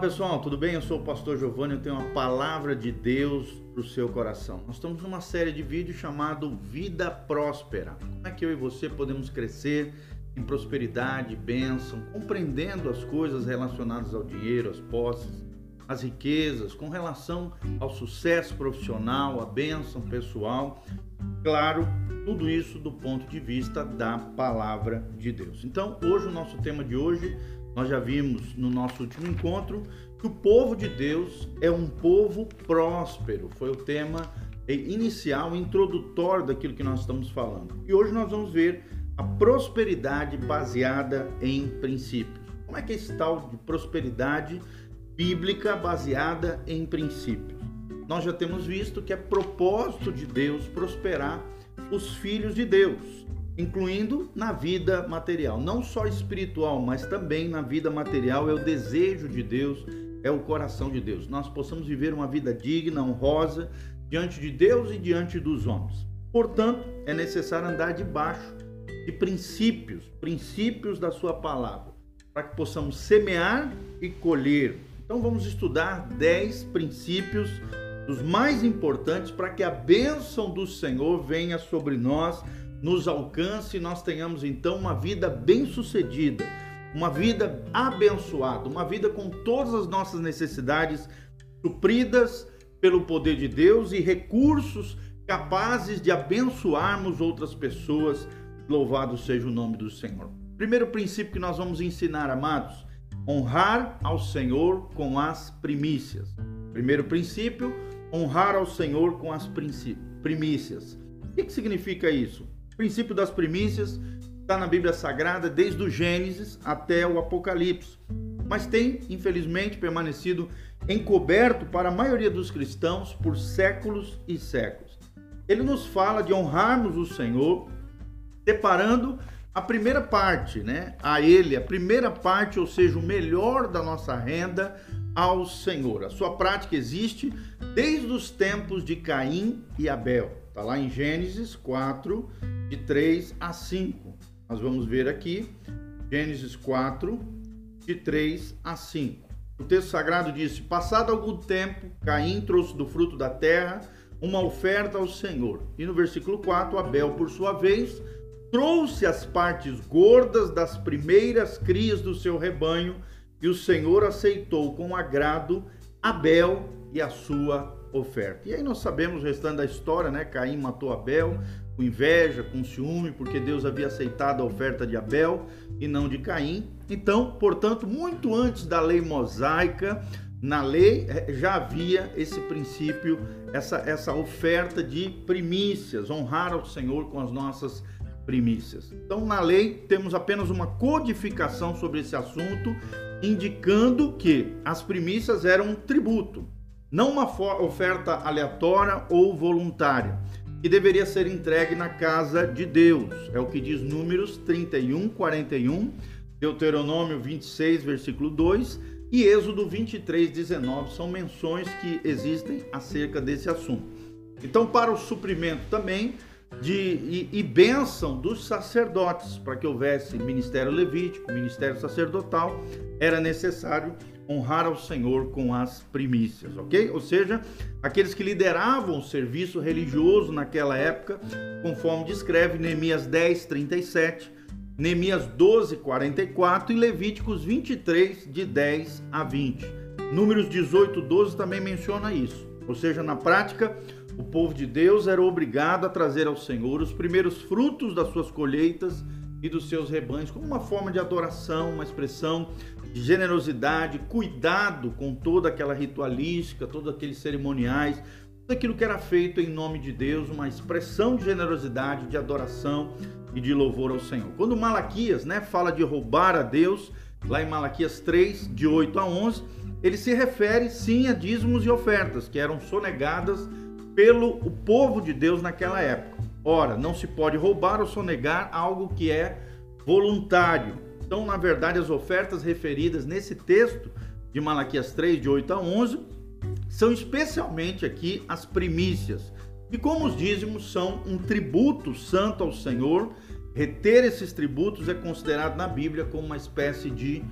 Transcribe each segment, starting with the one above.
pessoal, tudo bem? Eu sou o pastor Giovanni, eu tenho uma palavra de Deus para o seu coração. Nós estamos numa série de vídeos chamado Vida Próspera. Como é que eu e você podemos crescer em prosperidade, bênção, compreendendo as coisas relacionadas ao dinheiro, às posses, às riquezas, com relação ao sucesso profissional, à bênção pessoal. Claro, tudo isso do ponto de vista da palavra de Deus. Então, hoje o nosso tema de hoje nós já vimos no nosso último encontro que o povo de Deus é um povo próspero. Foi o tema inicial, introdutório daquilo que nós estamos falando. E hoje nós vamos ver a prosperidade baseada em princípios. Como é que é esse tal de prosperidade bíblica baseada em princípios? Nós já temos visto que é propósito de Deus prosperar os filhos de Deus incluindo na vida material, não só espiritual, mas também na vida material. É o desejo de Deus, é o coração de Deus. Nós possamos viver uma vida digna, honrosa diante de Deus e diante dos homens. Portanto, é necessário andar debaixo de princípios, princípios da Sua palavra, para que possamos semear e colher. Então, vamos estudar 10 princípios dos mais importantes para que a bênção do Senhor venha sobre nós nos alcance e nós tenhamos então uma vida bem-sucedida, uma vida abençoada, uma vida com todas as nossas necessidades supridas pelo poder de Deus e recursos capazes de abençoarmos outras pessoas. Louvado seja o nome do Senhor. Primeiro princípio que nós vamos ensinar, amados, honrar ao Senhor com as primícias. Primeiro princípio, honrar ao Senhor com as primícias. O que, que significa isso? Princípio das primícias está na Bíblia Sagrada desde o Gênesis até o Apocalipse, mas tem, infelizmente, permanecido encoberto para a maioria dos cristãos por séculos e séculos. Ele nos fala de honrarmos o Senhor, separando a primeira parte, né, a ele, a primeira parte, ou seja, o melhor da nossa renda ao Senhor. A sua prática existe desde os tempos de Caim e Abel. Está lá em Gênesis 4, de 3 a 5. Nós vamos ver aqui, Gênesis 4, de 3 a 5. O texto sagrado diz: Passado algum tempo, Caim trouxe do fruto da terra uma oferta ao Senhor. E no versículo 4, Abel, por sua vez, trouxe as partes gordas das primeiras crias do seu rebanho, e o Senhor aceitou com agrado Abel e a sua oferta. E aí nós sabemos o restante da história, né? Caim matou Abel, com inveja, com ciúme, porque Deus havia aceitado a oferta de Abel e não de Caim. Então, portanto, muito antes da lei mosaica, na lei eh, já havia esse princípio, essa, essa oferta de primícias, honrar ao Senhor com as nossas primícias. Então, na lei, temos apenas uma codificação sobre esse assunto, indicando que as primícias eram um tributo, não uma oferta aleatória ou voluntária que deveria ser entregue na casa de Deus. É o que diz Números 31, 41, Deuteronômio 26, versículo 2 e Êxodo 23, 19 são menções que existem acerca desse assunto. Então, para o suprimento também de e, e bênção dos sacerdotes, para que houvesse ministério levítico, ministério sacerdotal, era necessário honrar ao Senhor com as primícias, ok? Ou seja, aqueles que lideravam o serviço religioso naquela época, conforme descreve Neemias 10, 37, Neemias 12, 44 e Levíticos 23, de 10 a 20. Números 18, 12 também menciona isso. Ou seja, na prática, o povo de Deus era obrigado a trazer ao Senhor os primeiros frutos das suas colheitas e dos seus rebanhos, como uma forma de adoração, uma expressão de generosidade, cuidado com toda aquela ritualística, todos aqueles cerimoniais, tudo aquilo que era feito em nome de Deus, uma expressão de generosidade, de adoração e de louvor ao Senhor. Quando Malaquias né, fala de roubar a Deus, lá em Malaquias 3, de 8 a 11, ele se refere sim a dízimos e ofertas que eram sonegadas pelo o povo de Deus naquela época. Ora, não se pode roubar ou sonegar algo que é voluntário. Então, na verdade, as ofertas referidas nesse texto de Malaquias 3, de 8 a 11, são especialmente aqui as primícias. E como os dízimos são um tributo santo ao Senhor, reter esses tributos é considerado na Bíblia como uma espécie de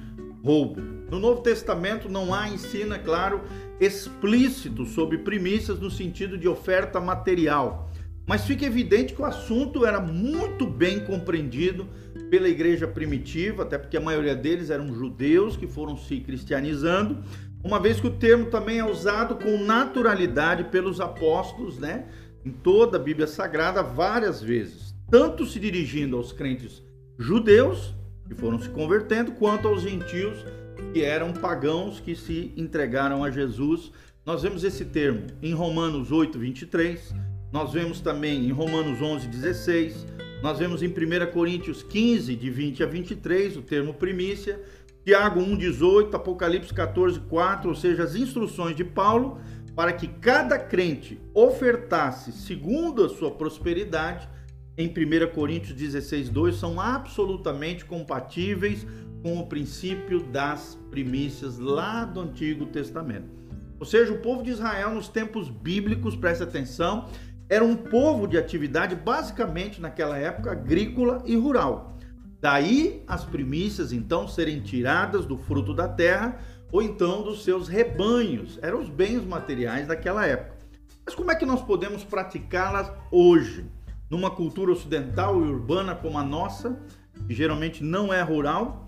roubo. No Novo Testamento não há ensino, é claro, explícito sobre primícias no sentido de oferta material. Mas fica evidente que o assunto era muito bem compreendido pela igreja primitiva, até porque a maioria deles eram judeus que foram se cristianizando, uma vez que o termo também é usado com naturalidade pelos apóstolos, né? Em toda a Bíblia Sagrada, várias vezes, tanto se dirigindo aos crentes judeus, que foram se convertendo, quanto aos gentios, que eram pagãos que se entregaram a Jesus. Nós vemos esse termo em Romanos 8, 23, nós vemos também em Romanos 11, 16, nós vemos em 1 Coríntios 15, de 20 a 23, o termo primícia, Tiago 1, 18, Apocalipse 14, 4, ou seja, as instruções de Paulo para que cada crente ofertasse segundo a sua prosperidade, em 1 Coríntios 16, 2, são absolutamente compatíveis com o princípio das primícias lá do Antigo Testamento. Ou seja, o povo de Israel nos tempos bíblicos, preste atenção, era um povo de atividade basicamente naquela época agrícola e rural. Daí as primícias então serem tiradas do fruto da terra ou então dos seus rebanhos. Eram os bens materiais daquela época. Mas como é que nós podemos praticá-las hoje? Numa cultura ocidental e urbana como a nossa, que geralmente não é rural,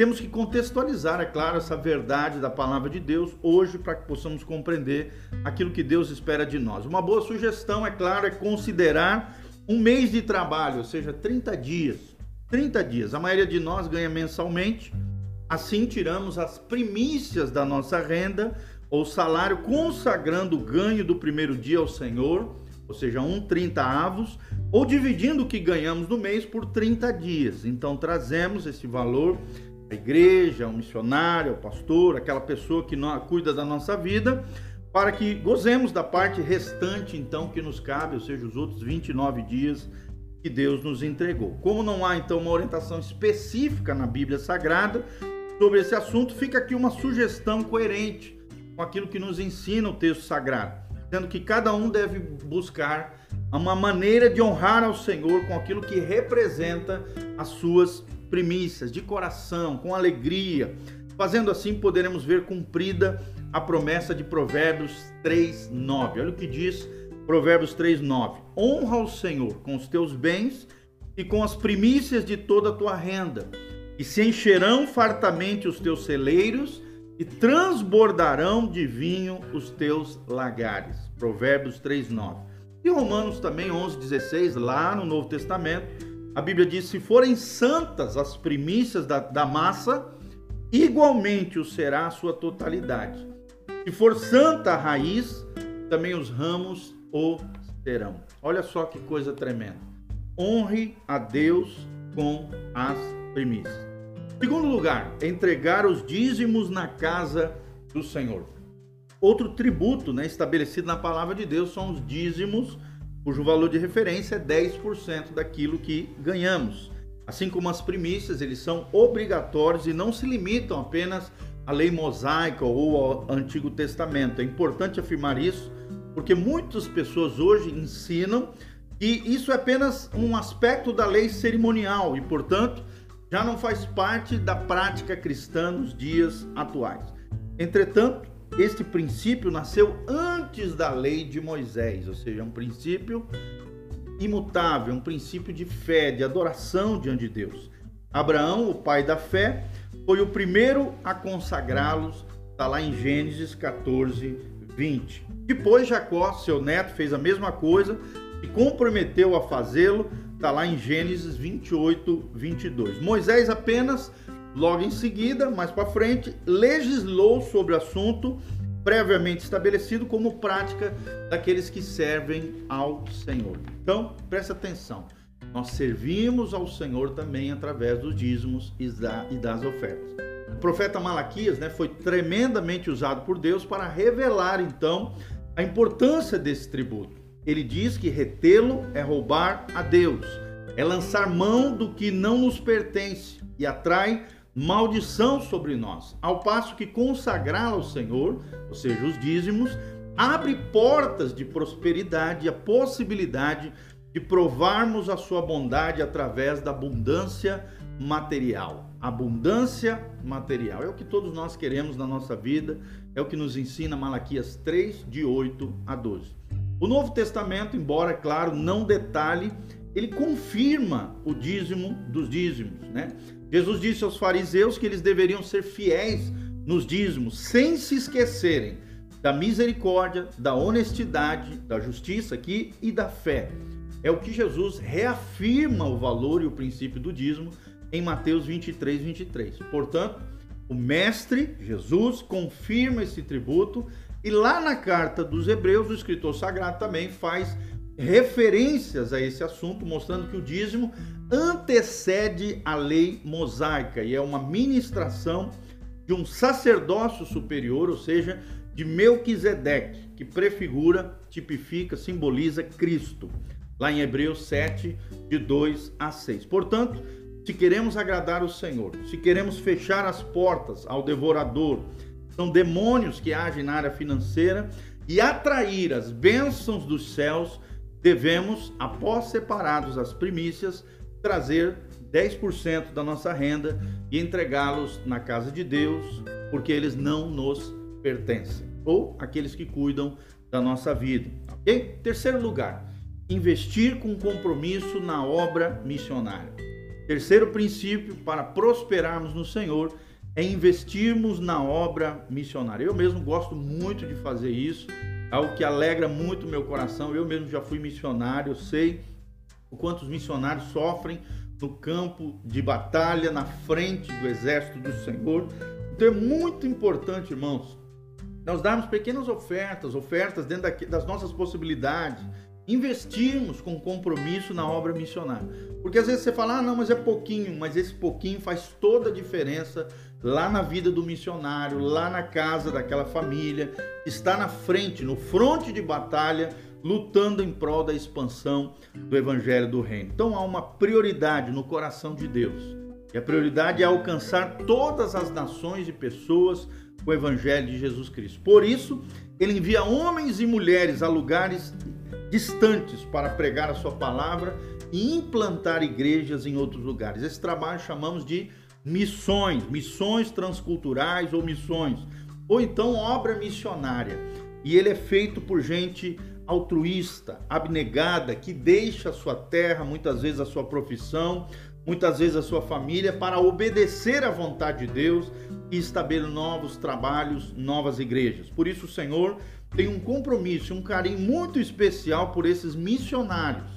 temos que contextualizar, é claro, essa verdade da palavra de Deus hoje para que possamos compreender aquilo que Deus espera de nós. Uma boa sugestão, é claro, é considerar um mês de trabalho, ou seja, 30 dias. 30 dias. A maioria de nós ganha mensalmente. Assim tiramos as primícias da nossa renda ou salário, consagrando o ganho do primeiro dia ao Senhor, ou seja, um 30 avos, ou dividindo o que ganhamos no mês por 30 dias. Então trazemos esse valor a igreja, o missionário, o pastor, aquela pessoa que cuida da nossa vida, para que gozemos da parte restante, então, que nos cabe, ou seja, os outros 29 dias que Deus nos entregou. Como não há, então, uma orientação específica na Bíblia Sagrada sobre esse assunto, fica aqui uma sugestão coerente com aquilo que nos ensina o texto sagrado, sendo que cada um deve buscar uma maneira de honrar ao Senhor com aquilo que representa as suas primícias, de coração, com alegria. Fazendo assim, poderemos ver cumprida a promessa de Provérbios 3:9. Olha o que diz Provérbios 3:9. Honra o Senhor com os teus bens e com as primícias de toda a tua renda, e se encherão fartamente os teus celeiros e transbordarão de vinho os teus lagares. Provérbios 3:9. E Romanos também 11:16, lá no Novo Testamento, a Bíblia diz: se forem santas as primícias da, da massa, igualmente o será a sua totalidade. Se for santa a raiz, também os ramos o serão. Olha só que coisa tremenda. Honre a Deus com as primícias. Segundo lugar, entregar os dízimos na casa do Senhor. Outro tributo né, estabelecido na palavra de Deus são os dízimos cujo valor de referência é 10% daquilo que ganhamos. Assim como as primícias, eles são obrigatórios e não se limitam apenas à lei mosaica ou ao Antigo Testamento. É importante afirmar isso, porque muitas pessoas hoje ensinam que isso é apenas um aspecto da lei cerimonial e, portanto, já não faz parte da prática cristã nos dias atuais. Entretanto, este princípio nasceu antes da lei de Moisés, ou seja, um princípio imutável, um princípio de fé, de adoração diante de Deus. Abraão, o pai da fé, foi o primeiro a consagrá-los, está lá em Gênesis 14, 20. Depois Jacó, seu neto, fez a mesma coisa e comprometeu a fazê-lo, está lá em Gênesis 28, 22. Moisés apenas Logo em seguida, mais para frente, legislou sobre o assunto previamente estabelecido como prática daqueles que servem ao Senhor. Então, preste atenção. Nós servimos ao Senhor também através dos dízimos e das ofertas. O profeta Malaquias né, foi tremendamente usado por Deus para revelar então a importância desse tributo. Ele diz que retê-lo é roubar a Deus, é lançar mão do que não nos pertence e atrai maldição sobre nós, ao passo que consagrá-la ao Senhor, ou seja, os dízimos, abre portas de prosperidade, a possibilidade de provarmos a sua bondade através da abundância material. abundância material. É o que todos nós queremos na nossa vida, é o que nos ensina Malaquias 3, de 8 a 12. O Novo Testamento, embora, claro, não detalhe, ele confirma o dízimo dos dízimos, né? Jesus disse aos fariseus que eles deveriam ser fiéis nos dízimos, sem se esquecerem da misericórdia, da honestidade, da justiça aqui e da fé. É o que Jesus reafirma o valor e o princípio do dízimo em Mateus 23, 23. Portanto, o mestre Jesus confirma esse tributo e lá na carta dos Hebreus, o escritor sagrado também faz referências a esse assunto, mostrando que o dízimo antecede a lei mosaica e é uma ministração de um sacerdócio superior, ou seja, de Melquisedeque, que prefigura, tipifica, simboliza Cristo. Lá em Hebreus 7, de 2 a 6. Portanto, se queremos agradar o Senhor, se queremos fechar as portas ao devorador, são demônios que agem na área financeira e atrair as bênçãos dos céus, devemos, após separados as primícias, trazer 10% da nossa renda e entregá-los na casa de Deus, porque eles não nos pertencem, ou aqueles que cuidam da nossa vida, ok? Terceiro lugar, investir com compromisso na obra missionária. Terceiro princípio para prosperarmos no Senhor é investirmos na obra missionária. Eu mesmo gosto muito de fazer isso, algo que alegra muito meu coração. Eu mesmo já fui missionário, eu sei o quanto os missionários sofrem no campo de batalha, na frente do exército do Senhor. Então é muito importante, irmãos, nós darmos pequenas ofertas, ofertas dentro das nossas possibilidades, investirmos com compromisso na obra missionária. Porque às vezes você fala, ah, não, mas é pouquinho, mas esse pouquinho faz toda a diferença lá na vida do missionário, lá na casa daquela família, está na frente, no fronte de batalha, lutando em prol da expansão do evangelho do reino. Então há uma prioridade no coração de Deus. E a prioridade é alcançar todas as nações e pessoas com o evangelho de Jesus Cristo. Por isso, ele envia homens e mulheres a lugares distantes para pregar a sua palavra e implantar igrejas em outros lugares. Esse trabalho chamamos de missões, missões transculturais ou missões, ou então obra missionária. E ele é feito por gente altruísta, abnegada, que deixa a sua terra, muitas vezes a sua profissão, muitas vezes a sua família, para obedecer à vontade de Deus e estabelecer novos trabalhos, novas igrejas. Por isso o Senhor tem um compromisso, um carinho muito especial por esses missionários,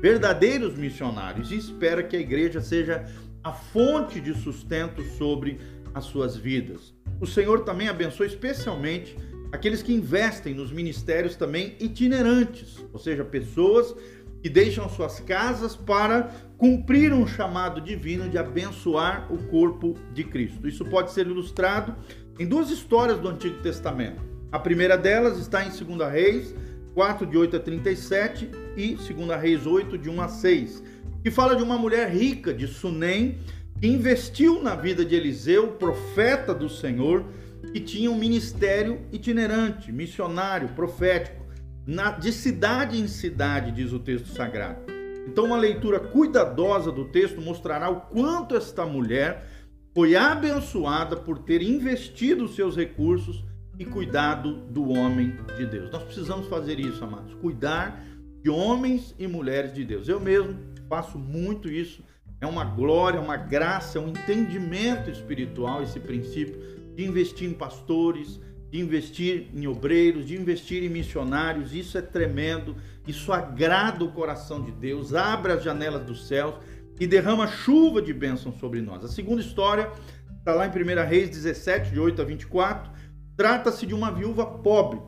verdadeiros missionários, e espera que a igreja seja a fonte de sustento sobre as suas vidas. O Senhor também abençoa especialmente aqueles que investem nos ministérios também itinerantes, ou seja, pessoas que deixam suas casas para cumprir um chamado divino de abençoar o corpo de Cristo. Isso pode ser ilustrado em duas histórias do Antigo Testamento. A primeira delas está em 2 Reis 4, de 8 a 37 e 2 Reis 8, de 1 a 6 que fala de uma mulher rica de Sunem que investiu na vida de Eliseu, profeta do Senhor, que tinha um ministério itinerante, missionário, profético, na, de cidade em cidade, diz o texto sagrado. Então, uma leitura cuidadosa do texto mostrará o quanto esta mulher foi abençoada por ter investido seus recursos e cuidado do homem de Deus. Nós precisamos fazer isso, amados, cuidar de homens e mulheres de Deus. Eu mesmo faço muito isso. É uma glória, uma graça, um entendimento espiritual esse princípio de investir em pastores, de investir em obreiros, de investir em missionários. Isso é tremendo. Isso agrada o coração de Deus, abre as janelas dos céus e derrama chuva de bênção sobre nós. A segunda história está lá em 1 Reis 17, de 8 a 24. Trata-se de uma viúva pobre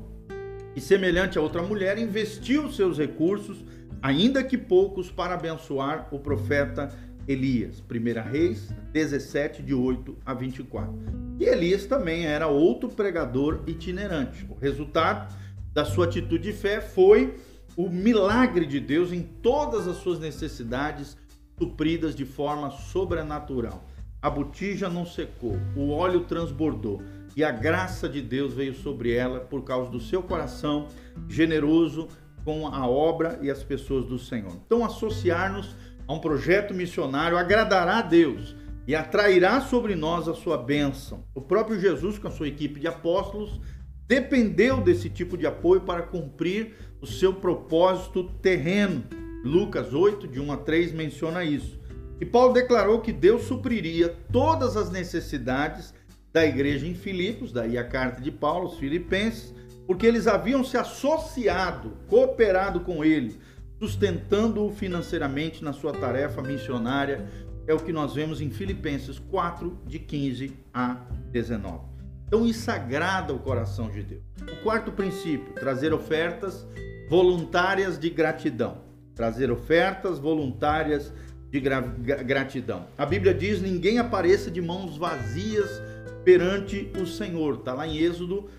e, semelhante a outra mulher, investiu seus recursos ainda que poucos, para abençoar o profeta Elias. 1 Reis 17, de 8 a 24. E Elias também era outro pregador itinerante. O resultado da sua atitude de fé foi o milagre de Deus em todas as suas necessidades supridas de forma sobrenatural. A botija não secou, o óleo transbordou e a graça de Deus veio sobre ela por causa do seu coração generoso com a obra e as pessoas do Senhor. Então, associar-nos a um projeto missionário agradará a Deus e atrairá sobre nós a sua bênção. O próprio Jesus, com a sua equipe de apóstolos, dependeu desse tipo de apoio para cumprir o seu propósito terreno. Lucas 8, de 1 a 3, menciona isso. E Paulo declarou que Deus supriria todas as necessidades da igreja em Filipos, daí a carta de Paulo aos Filipenses, porque eles haviam se associado, cooperado com ele, sustentando-o financeiramente na sua tarefa missionária. É o que nós vemos em Filipenses 4, de 15 a 19. Então isso agrada o coração de Deus. O quarto princípio, trazer ofertas voluntárias de gratidão. Trazer ofertas voluntárias de gra gratidão. A Bíblia diz: ninguém apareça de mãos vazias perante o Senhor. Está lá em Êxodo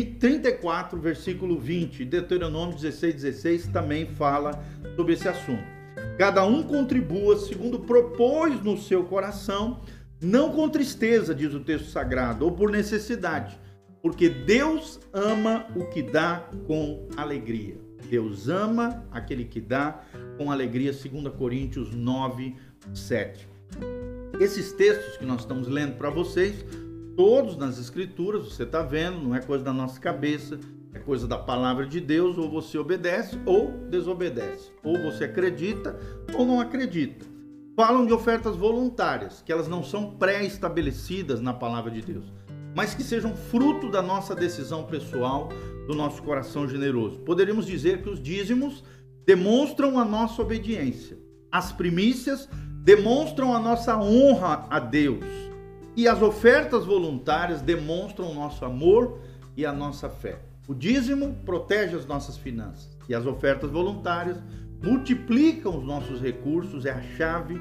34, versículo 20. Deuteronômio 16, 16 também fala sobre esse assunto. Cada um contribua segundo propôs no seu coração não com tristeza, diz o texto sagrado, ou por necessidade, porque Deus ama o que dá com alegria. Deus ama aquele que dá com alegria, 2 Coríntios 9, 7. Esses textos que nós estamos lendo para vocês, todos nas Escrituras, você está vendo, não é coisa da nossa cabeça, é coisa da palavra de Deus, ou você obedece ou desobedece, ou você acredita ou não acredita. Falam de ofertas voluntárias, que elas não são pré-estabelecidas na palavra de Deus, mas que sejam fruto da nossa decisão pessoal, do nosso coração generoso. Poderíamos dizer que os dízimos demonstram a nossa obediência, as primícias demonstram a nossa honra a Deus, e as ofertas voluntárias demonstram o nosso amor e a nossa fé. O dízimo protege as nossas finanças e as ofertas voluntárias multiplicam os nossos recursos, é a chave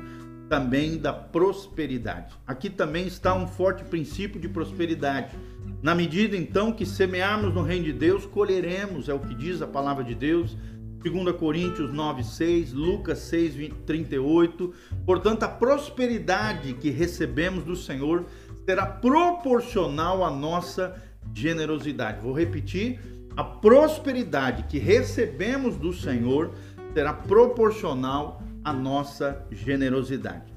também da prosperidade. Aqui também está um forte princípio de prosperidade. Na medida então que semearmos no reino de Deus, colheremos, é o que diz a palavra de Deus, 2 Coríntios 9, 6, Lucas 6, 20, 38. Portanto, a prosperidade que recebemos do Senhor será proporcional à nossa generosidade. Vou repetir: a prosperidade que recebemos do Senhor será proporcional à nossa generosidade.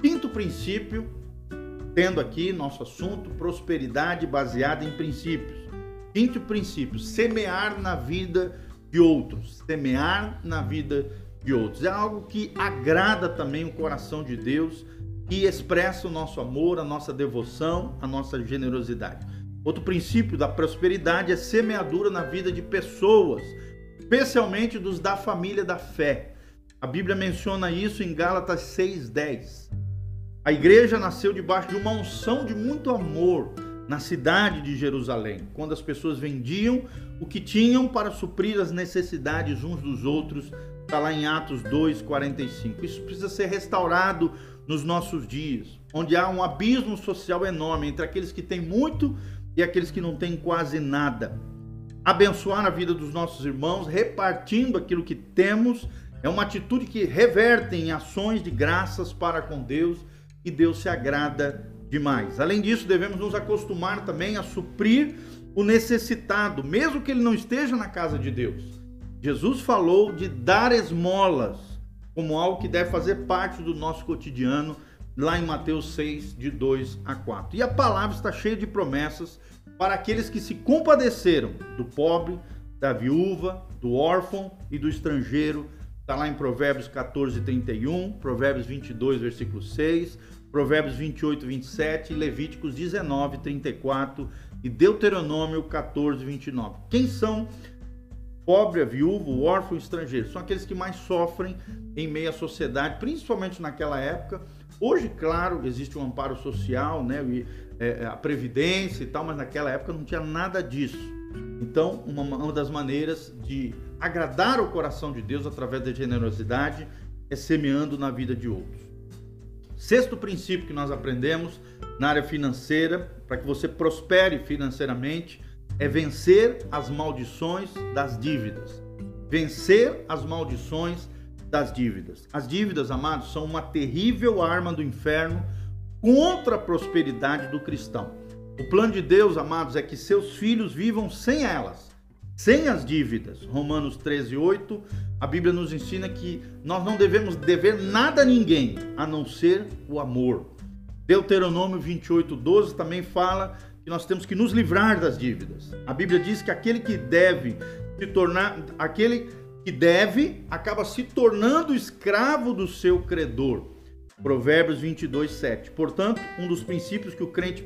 Quinto princípio, tendo aqui nosso assunto, prosperidade baseada em princípios. Quinto princípio, semear na vida de outros. Semear na vida de outros. É algo que agrada também o coração de Deus e expressa o nosso amor, a nossa devoção, a nossa generosidade. Outro princípio da prosperidade é semeadura na vida de pessoas especialmente dos da família da fé. A Bíblia menciona isso em Gálatas 6:10. A igreja nasceu debaixo de uma unção de muito amor na cidade de Jerusalém, quando as pessoas vendiam o que tinham para suprir as necessidades uns dos outros. Está lá em Atos 2:45. Isso precisa ser restaurado nos nossos dias, onde há um abismo social enorme entre aqueles que têm muito e aqueles que não têm quase nada abençoar a vida dos nossos irmãos, repartindo aquilo que temos, é uma atitude que reverte em ações de graças para com Deus e Deus se agrada demais. Além disso, devemos nos acostumar também a suprir o necessitado, mesmo que ele não esteja na casa de Deus. Jesus falou de dar esmolas como algo que deve fazer parte do nosso cotidiano, lá em Mateus 6, de 2 a 4. E a palavra está cheia de promessas para aqueles que se compadeceram do pobre, da viúva, do órfão e do estrangeiro. Está lá em Provérbios 14, 31, Provérbios 22, versículo 6, Provérbios 28, 27, Levíticos 19, 34 e Deuteronômio 14, 29. Quem são pobre, a viúva, o órfão e estrangeiro? São aqueles que mais sofrem em meio à sociedade, principalmente naquela época. Hoje, claro, existe um amparo social, né? É, é, a previdência e tal, mas naquela época não tinha nada disso. Então, uma, uma das maneiras de agradar o coração de Deus através da generosidade é semeando na vida de outros. Sexto princípio que nós aprendemos na área financeira, para que você prospere financeiramente, é vencer as maldições das dívidas. Vencer as maldições das dívidas. As dívidas, amados, são uma terrível arma do inferno contra a prosperidade do cristão. O plano de Deus, amados, é que seus filhos vivam sem elas, sem as dívidas. Romanos 13, 8, a Bíblia nos ensina que nós não devemos dever nada a ninguém, a não ser o amor. Deuteronômio 28, 12 também fala que nós temos que nos livrar das dívidas. A Bíblia diz que aquele que deve se tornar, aquele que deve acaba se tornando escravo do seu credor. Provérbios 22, 7. Portanto, um dos princípios que o crente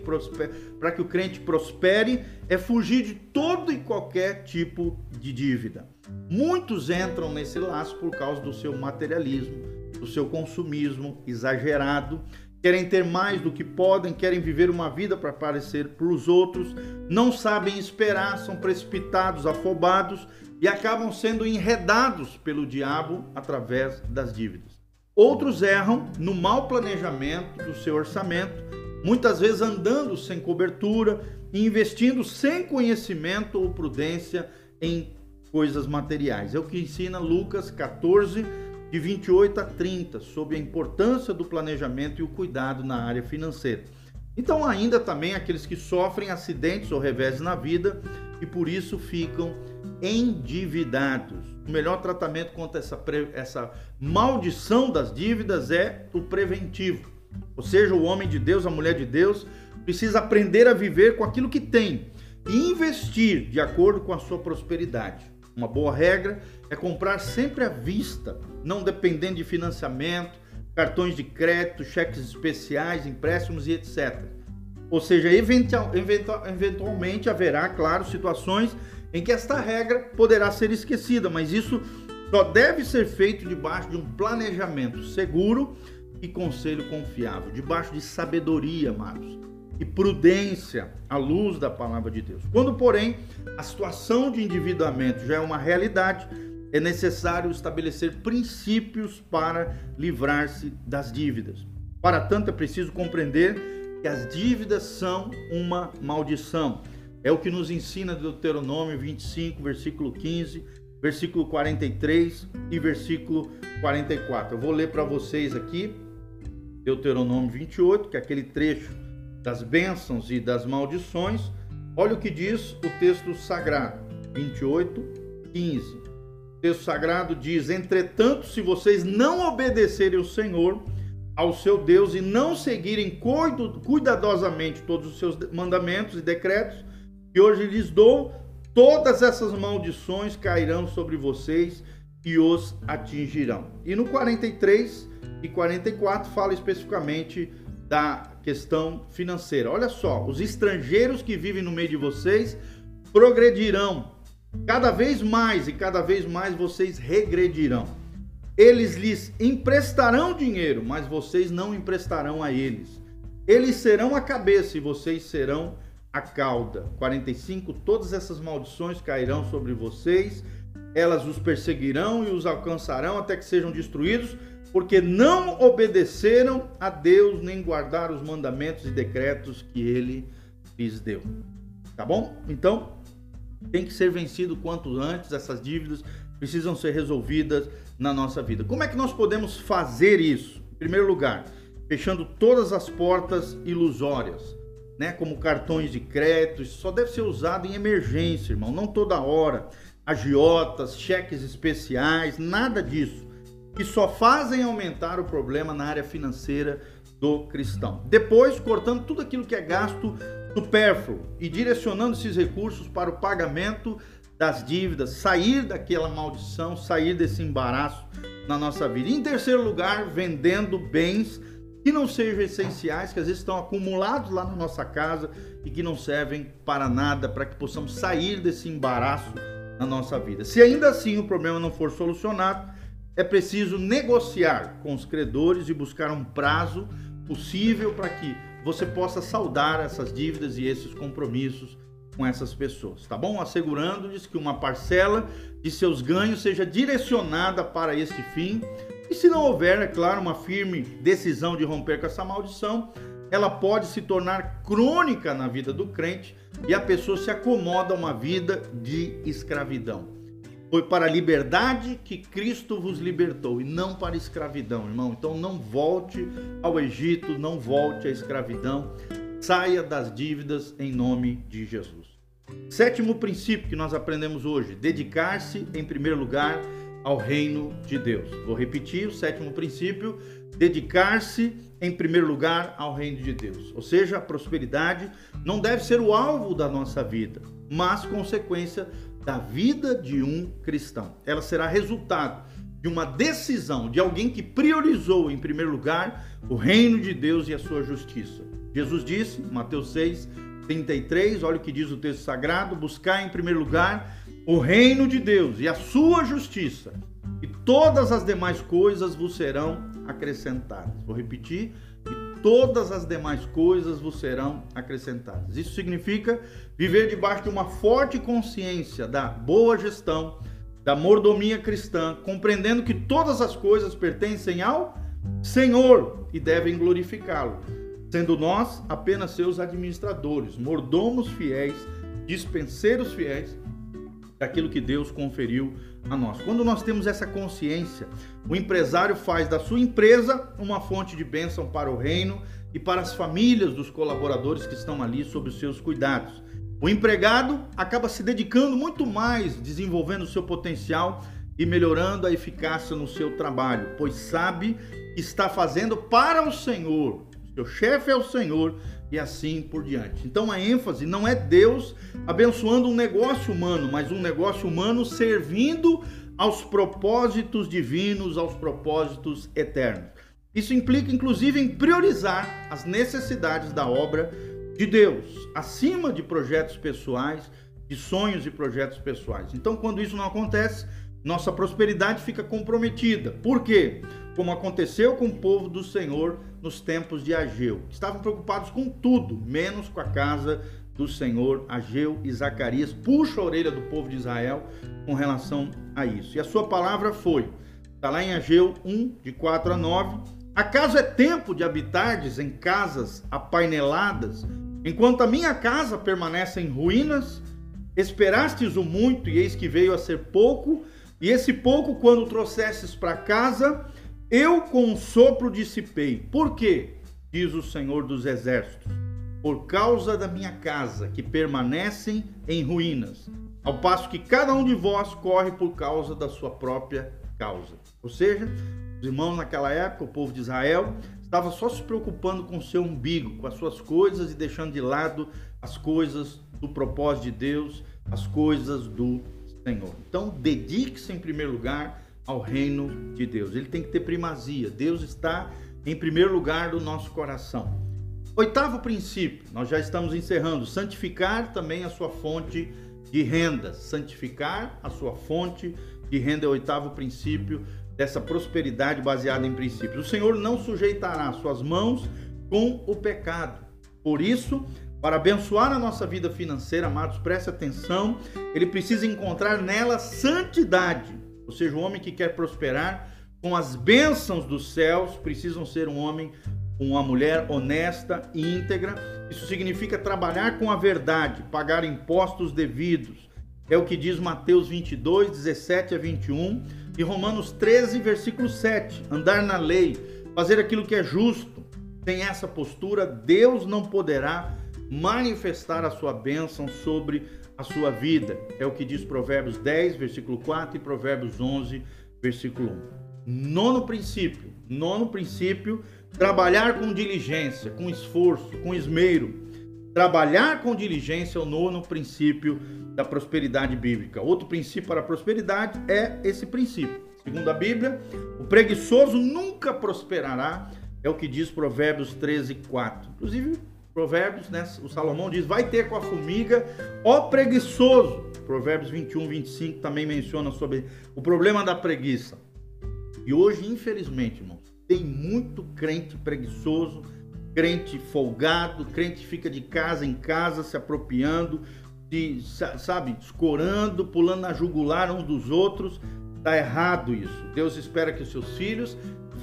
para que o crente prospere é fugir de todo e qualquer tipo de dívida. Muitos entram nesse laço por causa do seu materialismo, do seu consumismo exagerado, querem ter mais do que podem, querem viver uma vida para parecer para os outros, não sabem esperar, são precipitados, afobados e acabam sendo enredados pelo diabo através das dívidas. Outros erram no mau planejamento do seu orçamento, muitas vezes andando sem cobertura e investindo sem conhecimento ou prudência em coisas materiais. É o que ensina Lucas 14, de 28 a 30, sobre a importância do planejamento e o cuidado na área financeira. Então, ainda também aqueles que sofrem acidentes ou revés na vida e por isso ficam endividados. O melhor tratamento contra essa, essa maldição das dívidas é o preventivo. Ou seja, o homem de Deus, a mulher de Deus, precisa aprender a viver com aquilo que tem e investir de acordo com a sua prosperidade. Uma boa regra é comprar sempre à vista, não dependendo de financiamento, cartões de crédito, cheques especiais, empréstimos e etc. Ou seja, eventual, eventual, eventualmente haverá, claro, situações em que esta regra poderá ser esquecida, mas isso só deve ser feito debaixo de um planejamento seguro e conselho confiável, debaixo de sabedoria, amados, e prudência à luz da palavra de Deus. Quando, porém, a situação de endividamento já é uma realidade, é necessário estabelecer princípios para livrar-se das dívidas. Para tanto, é preciso compreender que as dívidas são uma maldição é o que nos ensina Deuteronômio 25, versículo 15, versículo 43 e versículo 44. Eu vou ler para vocês aqui Deuteronômio 28, que é aquele trecho das bênçãos e das maldições. Olha o que diz o texto sagrado, 28, 15. O texto sagrado diz: Entretanto, se vocês não obedecerem ao Senhor, ao seu Deus, e não seguirem cuidadosamente todos os seus mandamentos e decretos, que hoje lhes dou, todas essas maldições cairão sobre vocês e os atingirão. E no 43 e 44 fala especificamente da questão financeira. Olha só, os estrangeiros que vivem no meio de vocês progredirão cada vez mais e cada vez mais vocês regredirão. Eles lhes emprestarão dinheiro, mas vocês não emprestarão a eles. Eles serão a cabeça e vocês serão a cauda. 45. Todas essas maldições cairão sobre vocês, elas os perseguirão e os alcançarão até que sejam destruídos, porque não obedeceram a Deus nem guardaram os mandamentos e decretos que ele lhes deu. Tá bom? Então, tem que ser vencido quanto antes, essas dívidas precisam ser resolvidas na nossa vida. Como é que nós podemos fazer isso? Em primeiro lugar, fechando todas as portas ilusórias né, como cartões de crédito, isso só deve ser usado em emergência, irmão, não toda hora. Agiotas, cheques especiais, nada disso. Que só fazem aumentar o problema na área financeira do cristão. Depois, cortando tudo aquilo que é gasto supérfluo e direcionando esses recursos para o pagamento das dívidas, sair daquela maldição, sair desse embaraço na nossa vida. Em terceiro lugar, vendendo bens que não sejam essenciais, que às vezes estão acumulados lá na nossa casa e que não servem para nada, para que possamos sair desse embaraço na nossa vida. Se ainda assim o problema não for solucionado, é preciso negociar com os credores e buscar um prazo possível para que você possa saldar essas dívidas e esses compromissos com essas pessoas, tá bom? Assegurando-lhes que uma parcela de seus ganhos seja direcionada para este fim e se não houver, é claro, uma firme decisão de romper com essa maldição, ela pode se tornar crônica na vida do crente e a pessoa se acomoda a uma vida de escravidão. Foi para a liberdade que Cristo vos libertou e não para a escravidão, irmão. Então não volte ao Egito, não volte à escravidão. Saia das dívidas em nome de Jesus. Sétimo princípio que nós aprendemos hoje: dedicar-se, em primeiro lugar, ao reino de Deus. Vou repetir o sétimo princípio: dedicar-se em primeiro lugar ao reino de Deus. Ou seja, a prosperidade não deve ser o alvo da nossa vida, mas consequência da vida de um cristão. Ela será resultado de uma decisão de alguém que priorizou em primeiro lugar o reino de Deus e a sua justiça. Jesus disse, Mateus 6, 33, olha o que diz o texto sagrado: buscar em primeiro lugar o reino de Deus e a sua justiça, e todas as demais coisas vos serão acrescentadas. Vou repetir: e todas as demais coisas vos serão acrescentadas. Isso significa viver debaixo de uma forte consciência da boa gestão, da mordomia cristã, compreendendo que todas as coisas pertencem ao Senhor e devem glorificá-lo, sendo nós apenas seus administradores, mordomos fiéis, dispenseiros fiéis daquilo que Deus conferiu a nós. Quando nós temos essa consciência, o empresário faz da sua empresa uma fonte de bênção para o reino e para as famílias dos colaboradores que estão ali sob os seus cuidados. O empregado acaba se dedicando muito mais, desenvolvendo o seu potencial e melhorando a eficácia no seu trabalho, pois sabe que está fazendo para o Senhor. Seu chefe é o Senhor e assim por diante. Então a ênfase não é Deus abençoando um negócio humano, mas um negócio humano servindo aos propósitos divinos, aos propósitos eternos. Isso implica inclusive em priorizar as necessidades da obra de Deus, acima de projetos pessoais, de sonhos e projetos pessoais. Então, quando isso não acontece, nossa prosperidade fica comprometida. Por quê? Como aconteceu com o povo do Senhor nos tempos de Ageu. Estavam preocupados com tudo, menos com a casa do Senhor. Ageu e Zacarias puxam a orelha do povo de Israel com relação a isso. E a sua palavra foi, está lá em Ageu 1, de 4 a 9. Acaso é tempo de habitardes em casas apaineladas Enquanto a minha casa permanece em ruínas, esperastes o muito e eis que veio a ser pouco, e esse pouco, quando trouxestes para casa, eu com um sopro dissipei. Por quê? Diz o Senhor dos Exércitos. Por causa da minha casa, que permanecem em ruínas, ao passo que cada um de vós corre por causa da sua própria causa. Ou seja, os irmãos naquela época, o povo de Israel, estava só se preocupando com o seu umbigo, com as suas coisas e deixando de lado as coisas do propósito de Deus, as coisas do Senhor. Então, dedique-se em primeiro lugar ao reino de Deus. Ele tem que ter primazia. Deus está em primeiro lugar do nosso coração. Oitavo princípio, nós já estamos encerrando, santificar também a sua fonte de renda. Santificar a sua fonte de renda é o oitavo princípio dessa prosperidade baseada em princípios. O Senhor não sujeitará suas mãos com o pecado. Por isso, para abençoar a nossa vida financeira, amados, preste atenção, ele precisa encontrar nela santidade. Ou seja, o homem que quer prosperar com as bênçãos dos céus precisam ser um homem, uma mulher honesta e íntegra. Isso significa trabalhar com a verdade, pagar impostos devidos. É o que diz Mateus 22, 17 a 21 e Romanos 13, versículo 7. Andar na lei, fazer aquilo que é justo. Sem essa postura, Deus não poderá manifestar a sua bênção sobre a sua vida. É o que diz Provérbios 10, versículo 4 e Provérbios 11, versículo 1. Nono princípio. Nono princípio, trabalhar com diligência, com esforço, com esmero. Trabalhar com diligência é o nono princípio da prosperidade bíblica. Outro princípio para a prosperidade é esse princípio. Segundo a Bíblia, o preguiçoso nunca prosperará, é o que diz Provérbios 13, 4. Inclusive, Provérbios, né, o Salomão diz: vai ter com a formiga, ó preguiçoso. Provérbios 21, 25 também menciona sobre o problema da preguiça. E hoje, infelizmente, irmãos, tem muito crente preguiçoso crente folgado, crente fica de casa em casa se apropriando, de, sabe, escorando, pulando na jugular uns dos outros. Está errado isso. Deus espera que os seus filhos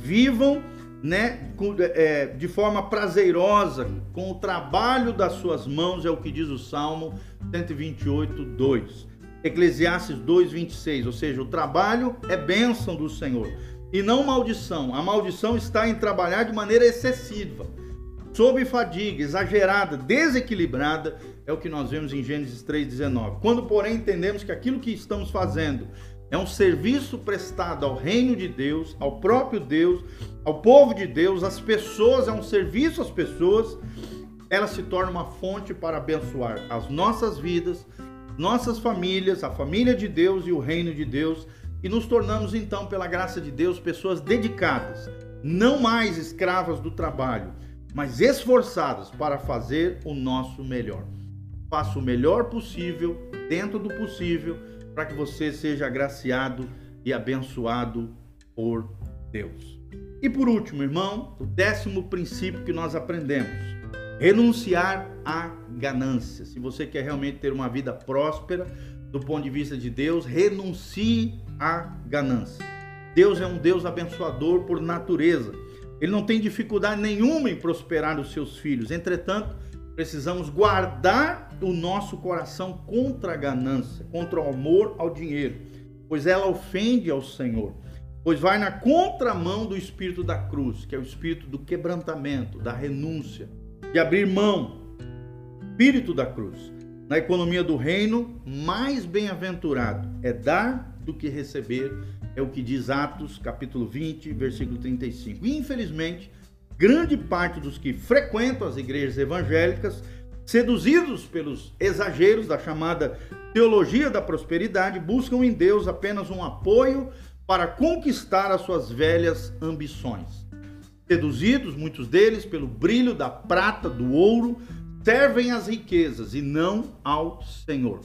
vivam né, é, de forma prazerosa, com o trabalho das suas mãos, é o que diz o Salmo 128, 2. Eclesiastes 2, 26, ou seja, o trabalho é bênção do Senhor e não maldição. A maldição está em trabalhar de maneira excessiva sob fadiga, exagerada, desequilibrada, é o que nós vemos em Gênesis 3,19. Quando, porém, entendemos que aquilo que estamos fazendo é um serviço prestado ao reino de Deus, ao próprio Deus, ao povo de Deus, às pessoas, é um serviço às pessoas, ela se torna uma fonte para abençoar as nossas vidas, nossas famílias, a família de Deus e o reino de Deus, e nos tornamos então, pela graça de Deus, pessoas dedicadas, não mais escravas do trabalho, mas esforçadas para fazer o nosso melhor. Faça o melhor possível, dentro do possível, para que você seja agraciado e abençoado por Deus. E por último, irmão, o décimo princípio que nós aprendemos: renunciar à ganância. Se você quer realmente ter uma vida próspera do ponto de vista de Deus, renuncie à ganância. Deus é um Deus abençoador por natureza. Ele não tem dificuldade nenhuma em prosperar os seus filhos. Entretanto, precisamos guardar o nosso coração contra a ganância, contra o amor ao dinheiro, pois ela ofende ao Senhor, pois vai na contramão do espírito da cruz, que é o espírito do quebrantamento, da renúncia, de abrir mão, espírito da cruz. Na economia do reino, mais bem-aventurado é dar do que receber, é o que diz Atos, capítulo 20, versículo 35. E, infelizmente, grande parte dos que frequentam as igrejas evangélicas, seduzidos pelos exageros da chamada teologia da prosperidade, buscam em Deus apenas um apoio para conquistar as suas velhas ambições. Seduzidos, muitos deles, pelo brilho da prata, do ouro, servem às riquezas e não ao Senhor.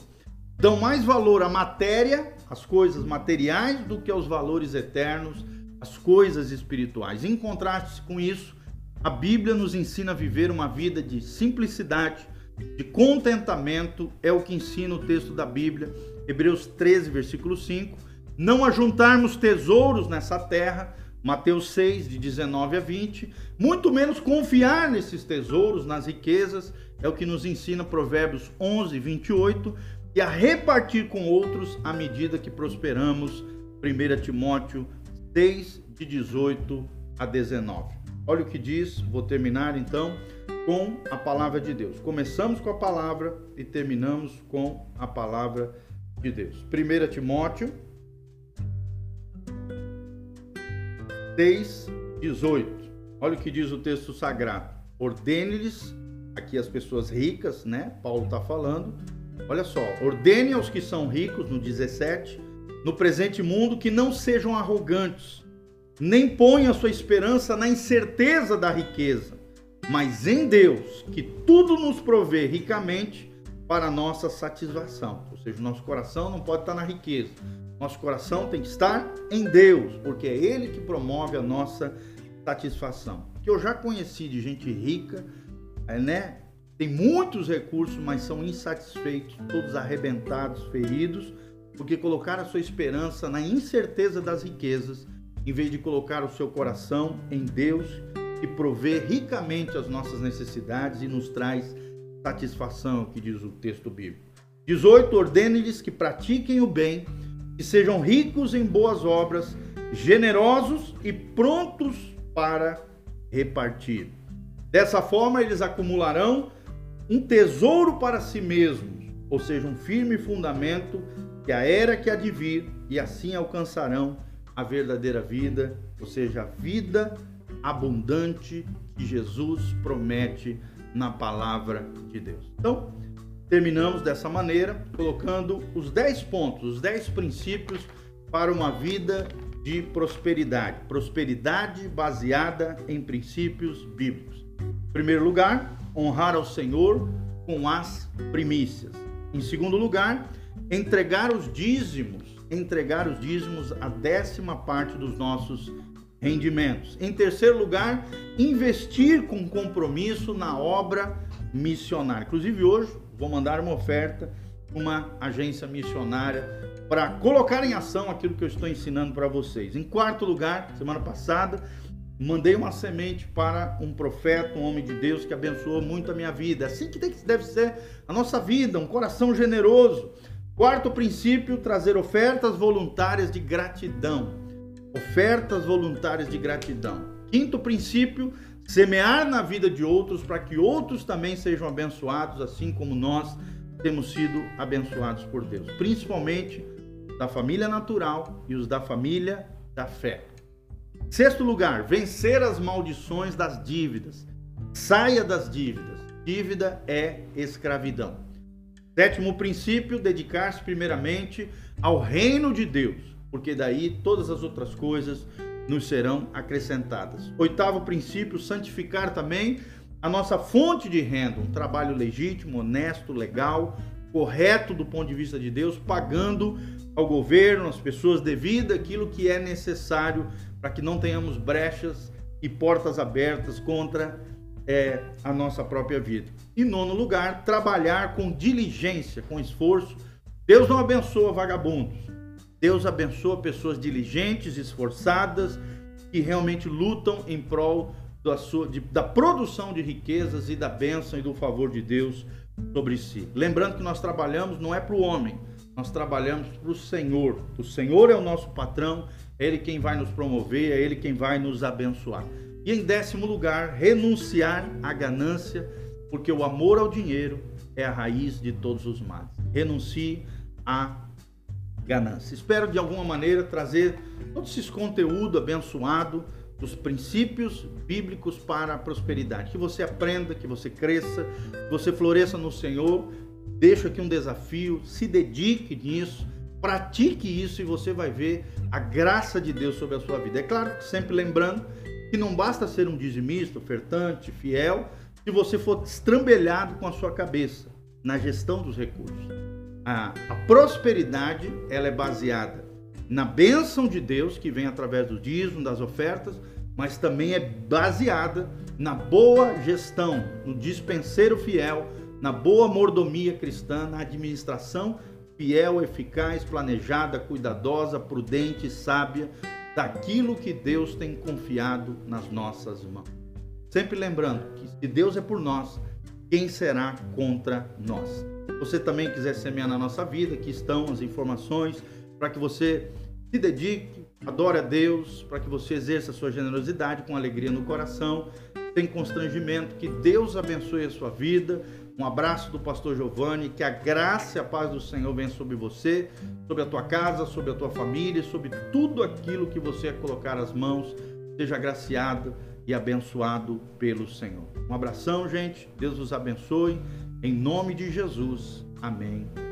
Dão mais valor à matéria, às coisas materiais, do que aos valores eternos, às coisas espirituais. Em contraste com isso, a Bíblia nos ensina a viver uma vida de simplicidade, de contentamento, é o que ensina o texto da Bíblia, Hebreus 13, versículo 5. Não ajuntarmos tesouros nessa terra, Mateus 6, de 19 a 20. Muito menos confiar nesses tesouros, nas riquezas, é o que nos ensina Provérbios 11, 28. E a repartir com outros à medida que prosperamos, 1 Timóteo 6, de 18 a 19. Olha o que diz, vou terminar então com a palavra de Deus. Começamos com a palavra e terminamos com a palavra de Deus. 1 Timóteo 6, 18. Olha o que diz o texto sagrado. Ordene-lhes, aqui as pessoas ricas, né? Paulo está falando. Olha só, ordene aos que são ricos, no 17, no presente mundo, que não sejam arrogantes nem põe a sua esperança na incerteza da riqueza, mas em Deus, que tudo nos provê ricamente para nossa satisfação. Ou seja, nosso coração não pode estar na riqueza. Nosso coração tem que estar em Deus, porque é Ele que promove a nossa satisfação. Que eu já conheci de gente rica, é, né? Tem muitos recursos, mas são insatisfeitos, todos arrebentados, feridos, porque colocaram a sua esperança na incerteza das riquezas em vez de colocar o seu coração em Deus, que provê ricamente as nossas necessidades e nos traz satisfação, que diz o texto bíblico. 18. Ordene-lhes que pratiquem o bem, que sejam ricos em boas obras, generosos e prontos para repartir. Dessa forma, eles acumularão um tesouro para si mesmos, ou seja, um firme fundamento que a era que há de vir, e assim alcançarão a verdadeira vida, ou seja, a vida abundante que Jesus promete na palavra de Deus. Então, terminamos dessa maneira, colocando os 10 pontos, os 10 princípios para uma vida de prosperidade. Prosperidade baseada em princípios bíblicos. Em primeiro lugar, honrar ao Senhor com as primícias. Em segundo lugar, entregar os dízimos entregar os dízimos a décima parte dos nossos rendimentos. Em terceiro lugar, investir com compromisso na obra missionária. Inclusive hoje vou mandar uma oferta uma agência missionária para colocar em ação aquilo que eu estou ensinando para vocês. Em quarto lugar, semana passada, mandei uma semente para um profeta, um homem de Deus que abençoou muito a minha vida. Assim que deve ser a nossa vida, um coração generoso. Quarto princípio, trazer ofertas voluntárias de gratidão. Ofertas voluntárias de gratidão. Quinto princípio, semear na vida de outros para que outros também sejam abençoados, assim como nós temos sido abençoados por Deus. Principalmente da família natural e os da família da fé. Sexto lugar, vencer as maldições das dívidas. Saia das dívidas. Dívida é escravidão. Sétimo princípio, dedicar-se primeiramente ao reino de Deus, porque daí todas as outras coisas nos serão acrescentadas. Oitavo princípio, santificar também a nossa fonte de renda, um trabalho legítimo, honesto, legal, correto do ponto de vista de Deus, pagando ao governo, às pessoas devido aquilo que é necessário para que não tenhamos brechas e portas abertas contra é, a nossa própria vida. E nono lugar, trabalhar com diligência, com esforço. Deus não abençoa vagabundos. Deus abençoa pessoas diligentes, esforçadas, que realmente lutam em prol da, sua, de, da produção de riquezas e da bênção e do favor de Deus sobre si. Lembrando que nós trabalhamos não é para o homem, nós trabalhamos para o Senhor. O Senhor é o nosso patrão, é Ele quem vai nos promover, é Ele quem vai nos abençoar. E em décimo lugar, renunciar à ganância, porque o amor ao dinheiro é a raiz de todos os males. Renuncie à ganância. Espero de alguma maneira trazer todo esse conteúdo abençoado dos princípios bíblicos para a prosperidade. Que você aprenda, que você cresça, que você floresça no Senhor. Deixo aqui um desafio, se dedique nisso, pratique isso e você vai ver a graça de Deus sobre a sua vida. É claro que sempre lembrando que não basta ser um dizimista, ofertante, fiel, se você for estrambelhado com a sua cabeça na gestão dos recursos. A, a prosperidade ela é baseada na bênção de Deus que vem através do dízimo, das ofertas, mas também é baseada na boa gestão, no dispenseiro fiel, na boa mordomia cristã, na administração fiel, eficaz, planejada, cuidadosa, prudente, sábia daquilo que Deus tem confiado nas nossas mãos. Sempre lembrando que se Deus é por nós, quem será contra nós? Se você também quiser semear na nossa vida, aqui estão as informações para que você se dedique, adore a Deus, para que você exerça a sua generosidade com alegria no coração, sem constrangimento. Que Deus abençoe a sua vida. Um abraço do pastor Giovanni, que a graça e a paz do Senhor venha sobre você, sobre a tua casa, sobre a tua família, sobre tudo aquilo que você colocar as mãos. Seja agraciado e abençoado pelo Senhor. Um abração, gente. Deus os abençoe. Em nome de Jesus. Amém